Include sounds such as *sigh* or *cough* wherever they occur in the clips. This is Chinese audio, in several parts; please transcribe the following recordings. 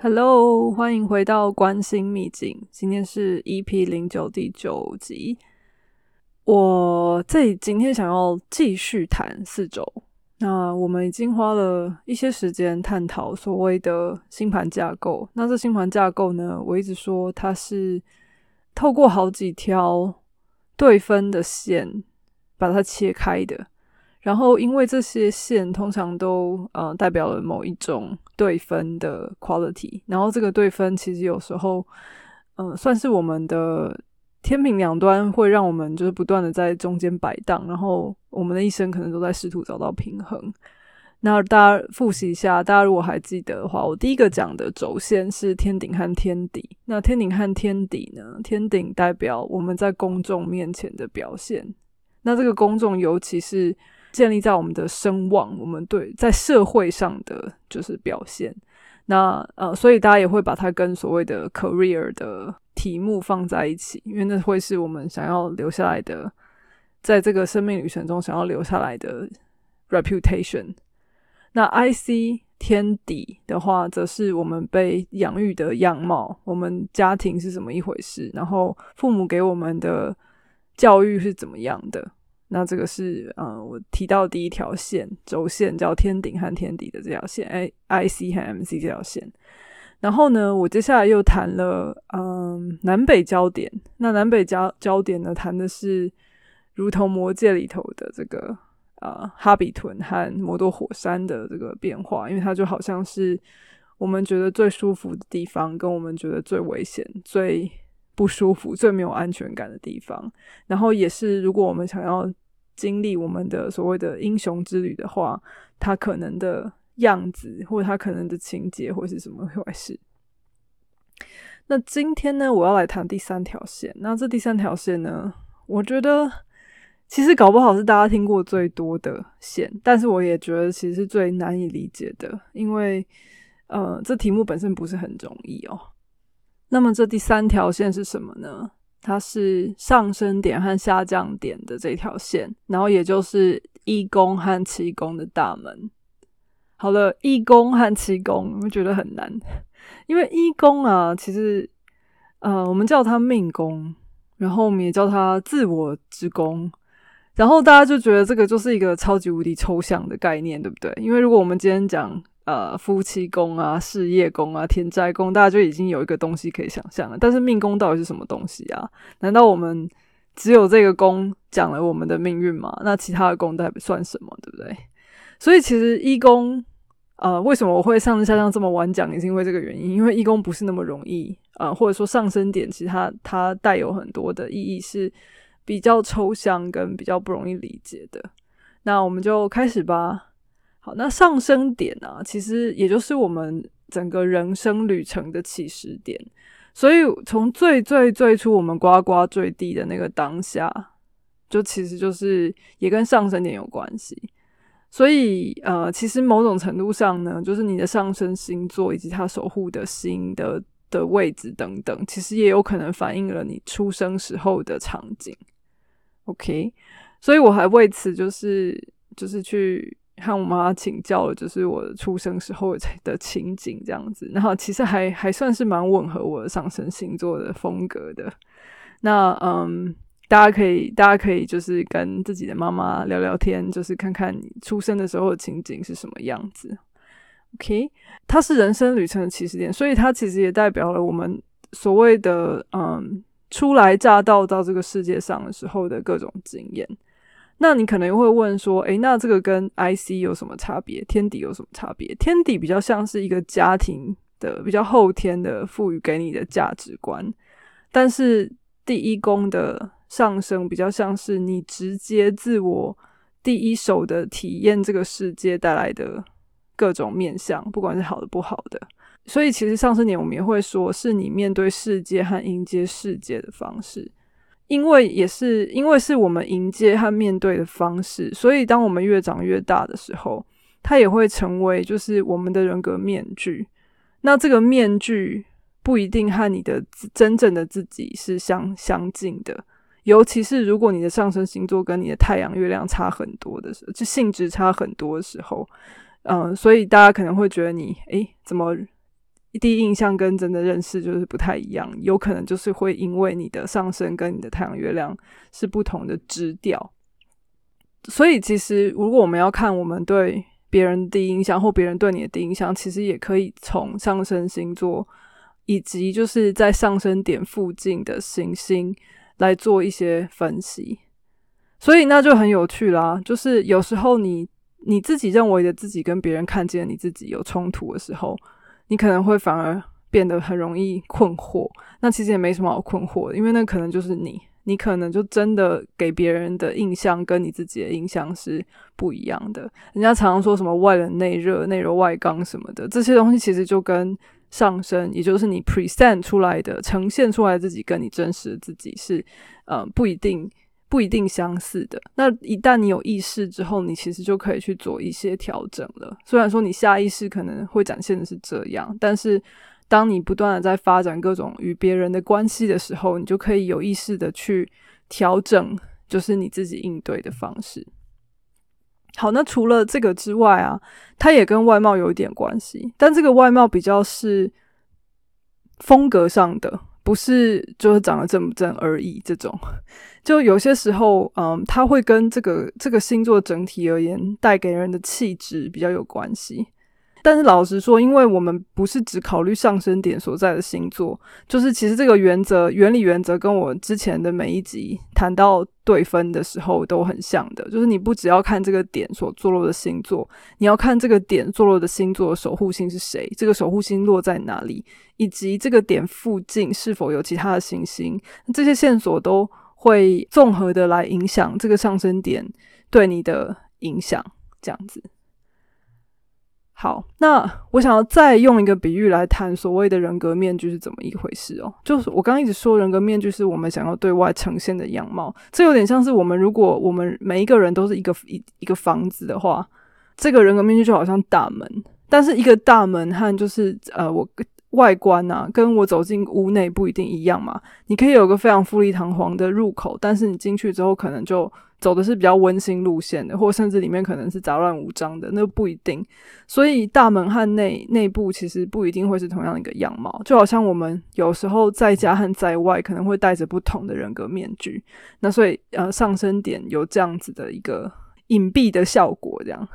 Hello，欢迎回到关心秘境。今天是 EP 零九第九集。我这今天想要继续谈四周。那我们已经花了一些时间探讨所谓的星盘架构。那这星盘架构呢，我一直说它是透过好几条对分的线把它切开的。然后，因为这些线通常都呃代表了某一种对分的 quality，然后这个对分其实有时候嗯算是我们的天平两端，会让我们就是不断的在中间摆荡，然后我们的一生可能都在试图找到平衡。那大家复习一下，大家如果还记得的话，我第一个讲的轴线是天顶和天底。那天顶和天底呢？天顶代表我们在公众面前的表现，那这个公众尤其是。建立在我们的声望，我们对在社会上的就是表现。那呃，所以大家也会把它跟所谓的 career 的题目放在一起，因为那会是我们想要留下来的，在这个生命旅程中想要留下来的 reputation。那 I C 天底的话，则是我们被养育的样貌，我们家庭是怎么一回事，然后父母给我们的教育是怎么样的。那这个是嗯，我提到第一条线轴线叫天顶和天底的这条线，I I C 和 M C 这条线。然后呢，我接下来又谈了嗯南北焦点。那南北焦焦点呢，谈的是如同魔界里头的这个啊哈比屯和摩多火山的这个变化，因为它就好像是我们觉得最舒服的地方，跟我们觉得最危险、最不舒服、最没有安全感的地方。然后也是，如果我们想要经历我们的所谓的英雄之旅的话，他可能的样子，或者他可能的情节，或是什么回事？那今天呢，我要来谈第三条线。那这第三条线呢，我觉得其实搞不好是大家听过最多的线，但是我也觉得其实是最难以理解的，因为呃，这题目本身不是很容易哦。那么这第三条线是什么呢？它是上升点和下降点的这条线，然后也就是一宫和七宫的大门。好了，一宫和七宫，我觉得很难，因为一宫啊，其实呃，我们叫它命宫，然后我们也叫它自我之宫，然后大家就觉得这个就是一个超级无敌抽象的概念，对不对？因为如果我们今天讲。呃，夫妻宫啊，事业宫啊，天灾宫，大家就已经有一个东西可以想象了。但是命宫到底是什么东西啊？难道我们只有这个宫讲了我们的命运吗？那其他的宫代表算什么？对不对？所以其实一宫，呃，为什么我会上升下降这么晚讲，也是因为这个原因。因为一宫不是那么容易，呃，或者说上升点，其实它它带有很多的意义，是比较抽象跟比较不容易理解的。那我们就开始吧。那上升点呢，其实也就是我们整个人生旅程的起始点。所以从最最最初我们呱呱坠地的那个当下，就其实就是也跟上升点有关系。所以呃，其实某种程度上呢，就是你的上升星座以及它守护的星的的位置等等，其实也有可能反映了你出生时候的场景。OK，所以我还为此就是就是去。和我妈请教了，就是我出生时候 *laughs* 的情景这样子，然后其实还还算是蛮吻合我的上升星座的风格的。那嗯，大家可以大家可以就是跟自己的妈妈聊聊天，就是看看你出生的时候的情景是什么样子。OK，它是人生旅程的起始点，所以它其实也代表了我们所谓的嗯初来乍到到这个世界上的时候的各种经验。那你可能会问说，诶，那这个跟 I C 有什么差别？天底有什么差别？天底比较像是一个家庭的比较后天的赋予给你的价值观，但是第一宫的上升比较像是你直接自我第一手的体验这个世界带来的各种面相，不管是好的不好的。所以其实上升点我们也会说是你面对世界和迎接世界的方式。因为也是因为是我们迎接和面对的方式，所以当我们越长越大的时候，它也会成为就是我们的人格面具。那这个面具不一定和你的真正的自己是相相近的，尤其是如果你的上升星座跟你的太阳、月亮差很多的时候，就性质差很多的时候，嗯，所以大家可能会觉得你诶，怎么第一印象跟真的认识就是不太一样，有可能就是会因为你的上升跟你的太阳月亮是不同的支调。所以其实如果我们要看我们对别人第一印象或别人对你的第一印象，其实也可以从上升星座以及就是在上升点附近的行星来做一些分析。所以那就很有趣啦，就是有时候你你自己认为的自己跟别人看见你自己有冲突的时候，你可能会反而变得很容易困惑。那其实也没什么好困惑的，因为那可能就是你，你可能就真的给别人的印象跟你自己的印象是不一样的。人家常常说什么外冷内热、内柔外刚什么的，这些东西其实就跟上升，也就是你 present 出来的、呈现出来的自己跟你真实的自己是，呃，不一定。不一定相似的。那一旦你有意识之后，你其实就可以去做一些调整了。虽然说你下意识可能会展现的是这样，但是当你不断的在发展各种与别人的关系的时候，你就可以有意识的去调整，就是你自己应对的方式。好，那除了这个之外啊，它也跟外貌有一点关系，但这个外貌比较是风格上的。不是就是长得正不正而已，这种 *laughs* 就有些时候，嗯，它会跟这个这个星座整体而言带给人的气质比较有关系。但是老实说，因为我们不是只考虑上升点所在的星座，就是其实这个原则、原理、原则跟我之前的每一集谈到对分的时候都很像的，就是你不只要看这个点所坐落的星座，你要看这个点坐落的星座守护星是谁，这个守护星落在哪里，以及这个点附近是否有其他的行星，这些线索都会综合的来影响这个上升点对你的影响，这样子。好，那我想要再用一个比喻来谈所谓的人格面具是怎么一回事哦。就是我刚刚一直说人格面具是我们想要对外呈现的样貌，这有点像是我们如果我们每一个人都是一个一一个房子的话，这个人格面具就好像大门，但是一个大门和就是呃我外观啊，跟我走进屋内不一定一样嘛。你可以有个非常富丽堂皇的入口，但是你进去之后可能就。走的是比较温馨路线的，或甚至里面可能是杂乱无章的，那不一定。所以大门和内内部其实不一定会是同样的一个样貌，就好像我们有时候在家和在外可能会戴着不同的人格面具。那所以呃，上升点有这样子的一个隐蔽的效果，这样。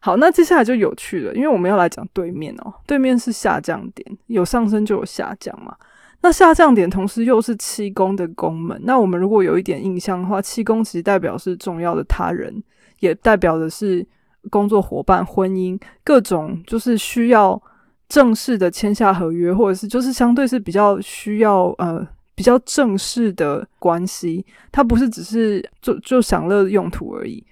好，那接下来就有趣了，因为我们要来讲对面哦，对面是下降点，有上升就有下降嘛。那下降点同时又是七宫的宫门，那我们如果有一点印象的话，七宫其实代表是重要的他人，也代表的是工作伙伴、婚姻各种，就是需要正式的签下合约，或者是就是相对是比较需要呃比较正式的关系，它不是只是就就享乐用途而已。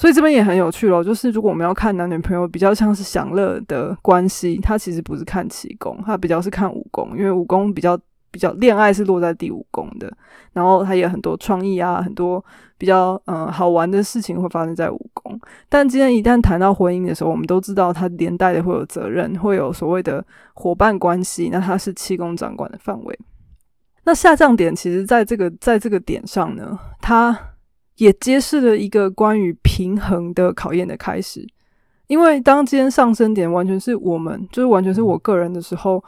所以这边也很有趣咯，就是如果我们要看男女朋友比较像是享乐的关系，它其实不是看七宫，它比较是看五宫，因为五宫比较。比较恋爱是落在第五宫的，然后它也很多创意啊，很多比较嗯好玩的事情会发生在五宫。但今天一旦谈到婚姻的时候，我们都知道它连带的会有责任，会有所谓的伙伴关系，那它是七宫掌管的范围。那下降点其实在这个在这个点上呢，它也揭示了一个关于平衡的考验的开始。因为当今天上升点完全是我们，就是完全是我个人的时候。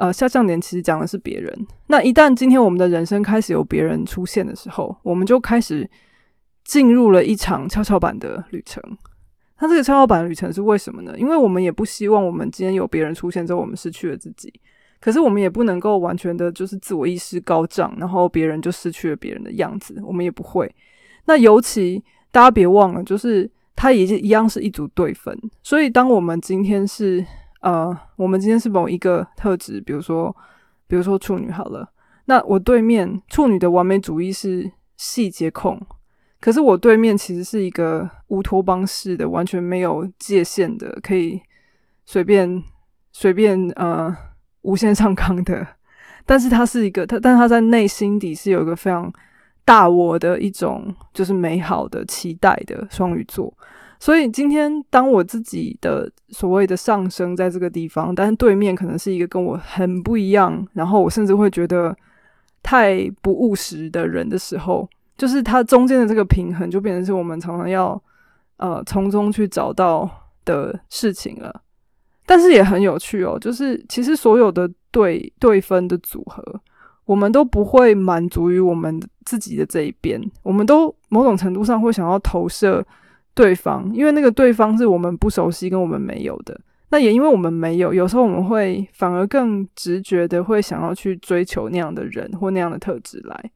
呃，下降点其实讲的是别人。那一旦今天我们的人生开始有别人出现的时候，我们就开始进入了一场跷跷板的旅程。那这个跷跷板旅程是为什么呢？因为我们也不希望我们今天有别人出现之后，我们失去了自己。可是我们也不能够完全的就是自我意识高涨，然后别人就失去了别人的样子。我们也不会。那尤其大家别忘了，就是它也一样是一组对分。所以当我们今天是。呃，我们今天是某一个特质，比如说，比如说处女好了。那我对面处女的完美主义是细节控，可是我对面其实是一个乌托邦式的，完全没有界限的，可以随便随便呃无限上纲的。*laughs* 但是他是一个他，但他在内心底是有一个非常大我的一种，就是美好的期待的双鱼座。所以今天，当我自己的所谓的上升在这个地方，但是对面可能是一个跟我很不一样，然后我甚至会觉得太不务实的人的时候，就是它中间的这个平衡，就变成是我们常常要呃从中去找到的事情了。但是也很有趣哦，就是其实所有的对对分的组合，我们都不会满足于我们自己的这一边，我们都某种程度上会想要投射对方，因为那个对方是我们不熟悉跟我们没有的。那也因为我们没有，有时候我们会反而更直觉的会想要去追求那样的人或那样的特质来。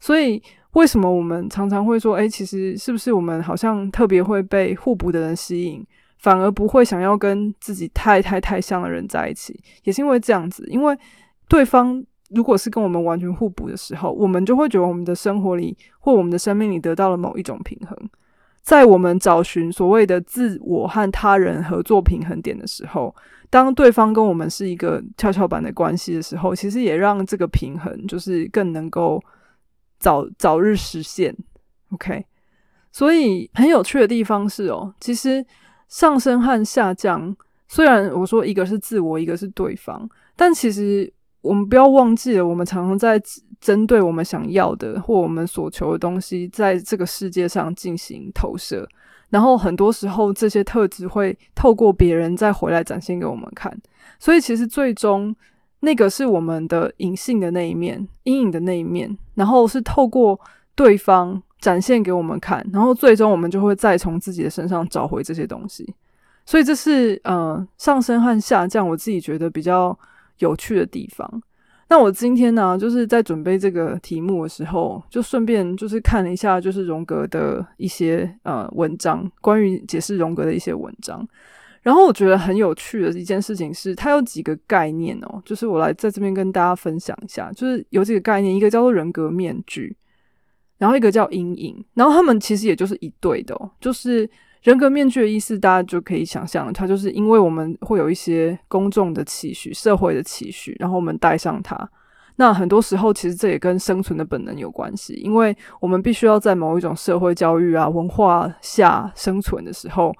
所以为什么我们常常会说，哎，其实是不是我们好像特别会被互补的人吸引？反而不会想要跟自己太太太像的人在一起，也是因为这样子。因为对方如果是跟我们完全互补的时候，我们就会觉得我们的生活里或我们的生命里得到了某一种平衡。在我们找寻所谓的自我和他人合作平衡点的时候，当对方跟我们是一个跷跷板的关系的时候，其实也让这个平衡就是更能够早早日实现。OK，所以很有趣的地方是哦，其实。上升和下降，虽然我说一个是自我，一个是对方，但其实我们不要忘记了，我们常常在针对我们想要的或我们所求的东西，在这个世界上进行投射，然后很多时候这些特质会透过别人再回来展现给我们看，所以其实最终那个是我们的隐性的那一面，阴影的那一面，然后是透过对方。展现给我们看，然后最终我们就会再从自己的身上找回这些东西。所以这是呃上升和下降，我自己觉得比较有趣的地方。那我今天呢，就是在准备这个题目的时候，就顺便就是看了一下，就是荣格的一些呃文章，关于解释荣格的一些文章。然后我觉得很有趣的一件事情是，它有几个概念哦，就是我来在这边跟大家分享一下，就是有几个概念，一个叫做人格面具。然后一个叫阴影，然后他们其实也就是一对的，就是人格面具的意思，大家就可以想象，它就是因为我们会有一些公众的期许、社会的期许，然后我们戴上它。那很多时候，其实这也跟生存的本能有关系，因为我们必须要在某一种社会教育啊、文化下生存的时候，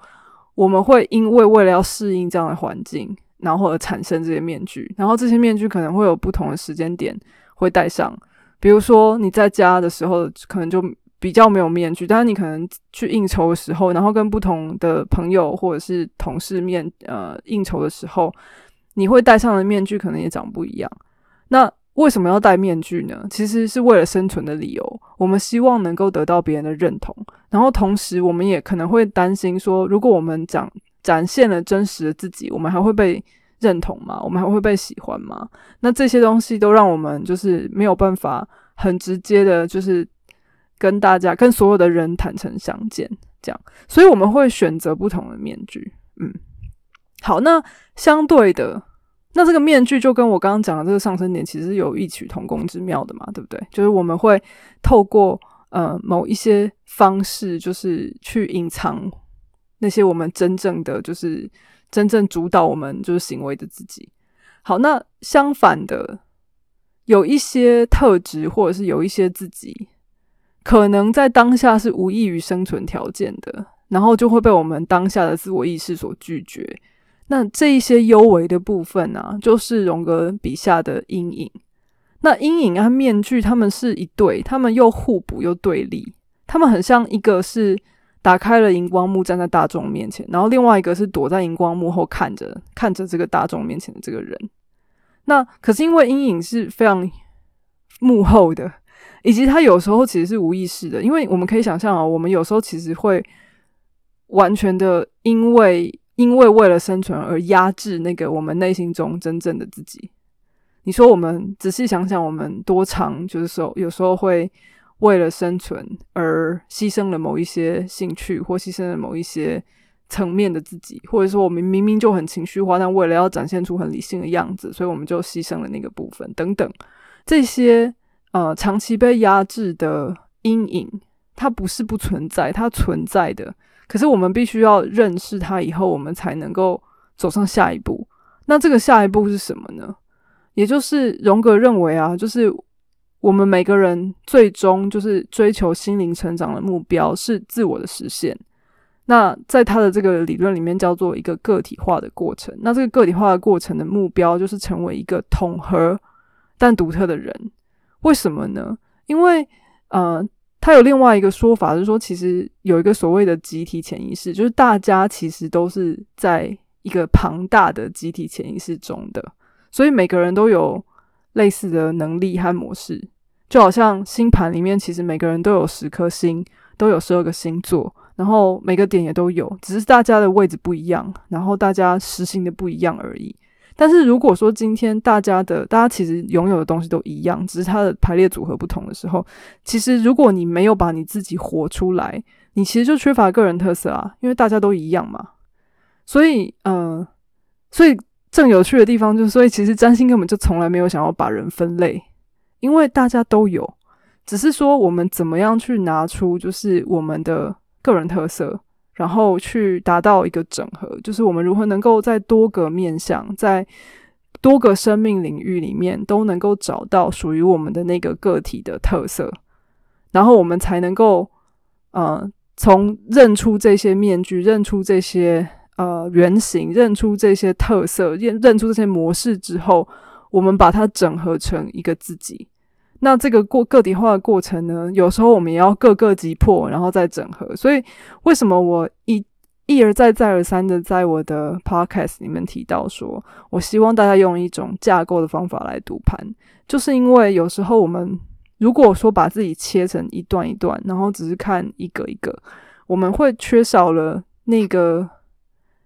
我们会因为为了要适应这样的环境，然后而产生这些面具，然后这些面具可能会有不同的时间点会戴上。比如说你在家的时候，可能就比较没有面具，但是你可能去应酬的时候，然后跟不同的朋友或者是同事面呃应酬的时候，你会戴上的面具可能也长不一样。那为什么要戴面具呢？其实是为了生存的理由。我们希望能够得到别人的认同，然后同时我们也可能会担心说，如果我们讲展现了真实的自己，我们还会被。认同吗？我们还会被喜欢吗？那这些东西都让我们就是没有办法很直接的，就是跟大家、跟所有的人坦诚相见，这样，所以我们会选择不同的面具。嗯，好，那相对的，那这个面具就跟我刚刚讲的这个上升点其实有异曲同工之妙的嘛，对不对？就是我们会透过呃某一些方式，就是去隐藏那些我们真正的就是。真正主导我们就是行为的自己。好，那相反的，有一些特质或者是有一些自己，可能在当下是无异于生存条件的，然后就会被我们当下的自我意识所拒绝。那这一些幽微的部分呢，就是荣格笔下的阴影。那阴影和面具，他们是一对，他们又互补又对立，他们很像一个是。打开了荧光幕，站在大众面前，然后另外一个是躲在荧光幕后看着看着这个大众面前的这个人。那可是因为阴影是非常幕后的，以及他有时候其实是无意识的，因为我们可以想象啊，我们有时候其实会完全的因为因为为了生存而压制那个我们内心中真正的自己。你说我们仔细想想，我们多长就是说有时候会。为了生存而牺牲了某一些兴趣，或牺牲了某一些层面的自己，或者说我们明明就很情绪化，但为了要展现出很理性的样子，所以我们就牺牲了那个部分等等。这些呃长期被压制的阴影，它不是不存在，它存在的。可是我们必须要认识它以后，我们才能够走上下一步。那这个下一步是什么呢？也就是荣格认为啊，就是。我们每个人最终就是追求心灵成长的目标是自我的实现。那在他的这个理论里面叫做一个个体化的过程。那这个个体化的过程的目标就是成为一个统合但独特的人。为什么呢？因为呃，他有另外一个说法，就是说其实有一个所谓的集体潜意识，就是大家其实都是在。一个庞大的集体潜意识中的，所以每个人都有类似的能力和模式，就好像星盘里面，其实每个人都有十颗星，都有十二个星座，然后每个点也都有，只是大家的位置不一样，然后大家实行的不一样而已。但是如果说今天大家的大家其实拥有的东西都一样，只是它的排列组合不同的时候，其实如果你没有把你自己活出来，你其实就缺乏个人特色啊，因为大家都一样嘛。所以，嗯，所以正有趣的地方就是，所以其实占星根本就从来没有想要把人分类，因为大家都有，只是说我们怎么样去拿出就是我们的个人特色。然后去达到一个整合，就是我们如何能够在多个面向，在多个生命领域里面都能够找到属于我们的那个个体的特色，然后我们才能够，呃，从认出这些面具、认出这些呃原型、认出这些特色、认认出这些模式之后，我们把它整合成一个自己。那这个过个体化的过程呢，有时候我们也要各个击破，然后再整合。所以，为什么我一一而再、再而三的在我的 podcast 里面提到说，我希望大家用一种架构的方法来读盘，就是因为有时候我们如果说把自己切成一段一段，然后只是看一个一个，我们会缺少了那个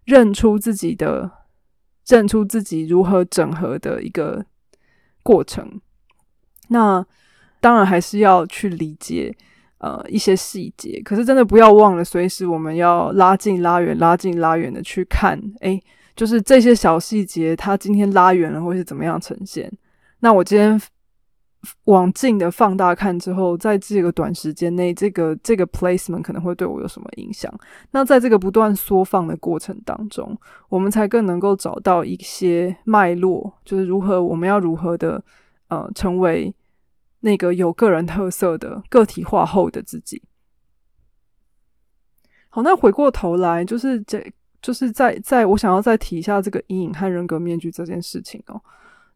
认出自己的、认出自己如何整合的一个过程。那当然还是要去理解呃一些细节，可是真的不要忘了，随时我们要拉近、拉远、拉近、拉远的去看，诶，就是这些小细节，它今天拉远了会是怎么样呈现？那我今天往近的放大看之后，在这个短时间内，这个这个 placement 可能会对我有什么影响？那在这个不断缩放的过程当中，我们才更能够找到一些脉络，就是如何我们要如何的呃成为。那个有个人特色的个体化后的自己。好，那回过头来，就是这就是在在我想要再提一下这个阴影和人格面具这件事情哦。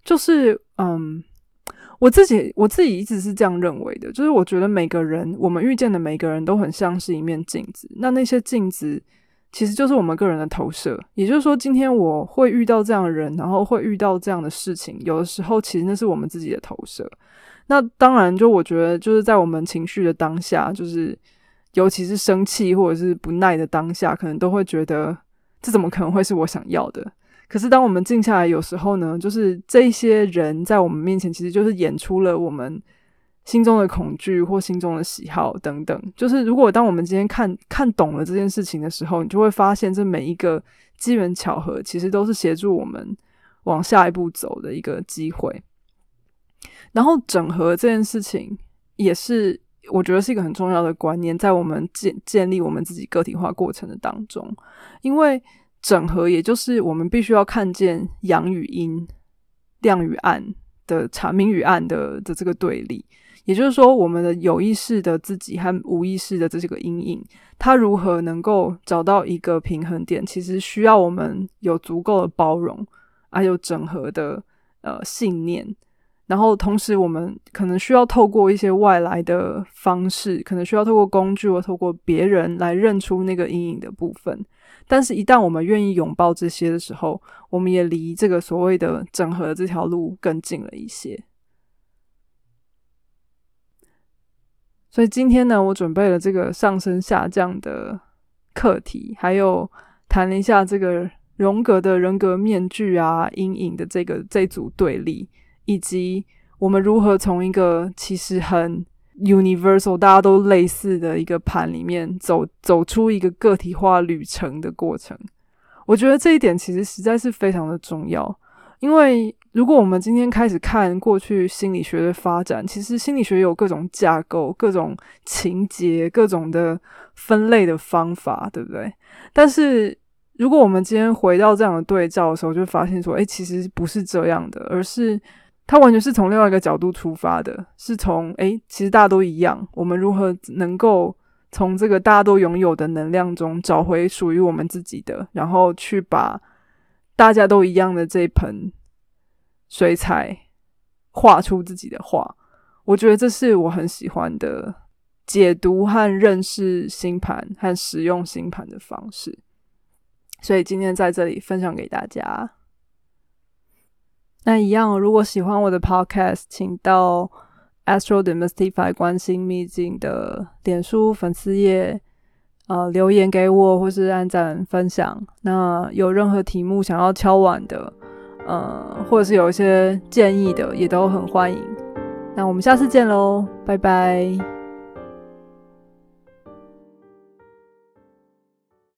就是嗯，我自己我自己一直是这样认为的，就是我觉得每个人我们遇见的每个人都很像是一面镜子，那那些镜子其实就是我们个人的投射。也就是说，今天我会遇到这样的人，然后会遇到这样的事情，有的时候其实那是我们自己的投射。那当然，就我觉得，就是在我们情绪的当下，就是尤其是生气或者是不耐的当下，可能都会觉得这怎么可能会是我想要的？可是当我们静下来，有时候呢，就是这些人在我们面前，其实就是演出了我们心中的恐惧或心中的喜好等等。就是如果当我们今天看看懂了这件事情的时候，你就会发现，这每一个机缘巧合，其实都是协助我们往下一步走的一个机会。然后整合这件事情也是我觉得是一个很重要的观念，在我们建建立我们自己个体化过程的当中，因为整合也就是我们必须要看见阳与阴、亮与暗的差，明与暗的的这个对立。也就是说，我们的有意识的自己和无意识的这些个阴影，它如何能够找到一个平衡点？其实需要我们有足够的包容，还有整合的呃信念。然后，同时我们可能需要透过一些外来的方式，可能需要透过工具或透过别人来认出那个阴影的部分。但是，一旦我们愿意拥抱这些的时候，我们也离这个所谓的整合这条路更近了一些。所以今天呢，我准备了这个上升下降的课题，还有谈了一下这个荣格的人格面具啊、阴影的这个这组对立。以及我们如何从一个其实很 universal、大家都类似的一个盘里面走走出一个个体化旅程的过程，我觉得这一点其实实在是非常的重要。因为如果我们今天开始看过去心理学的发展，其实心理学有各种架构、各种情节、各种的分类的方法，对不对？但是如果我们今天回到这样的对照的时候，就发现说，哎，其实不是这样的，而是。它完全是从另外一个角度出发的，是从诶，其实大家都一样，我们如何能够从这个大家都拥有的能量中找回属于我们自己的，然后去把大家都一样的这盆水彩画出自己的画。我觉得这是我很喜欢的解读和认识星盘和使用星盘的方式。所以今天在这里分享给大家。那一样，如果喜欢我的 podcast，请到 Astro Demystify 关心秘境的脸书粉丝页，呃，留言给我，或是按赞分享。那有任何题目想要敲碗的，呃，或者是有一些建议的，也都很欢迎。那我们下次见喽，拜拜。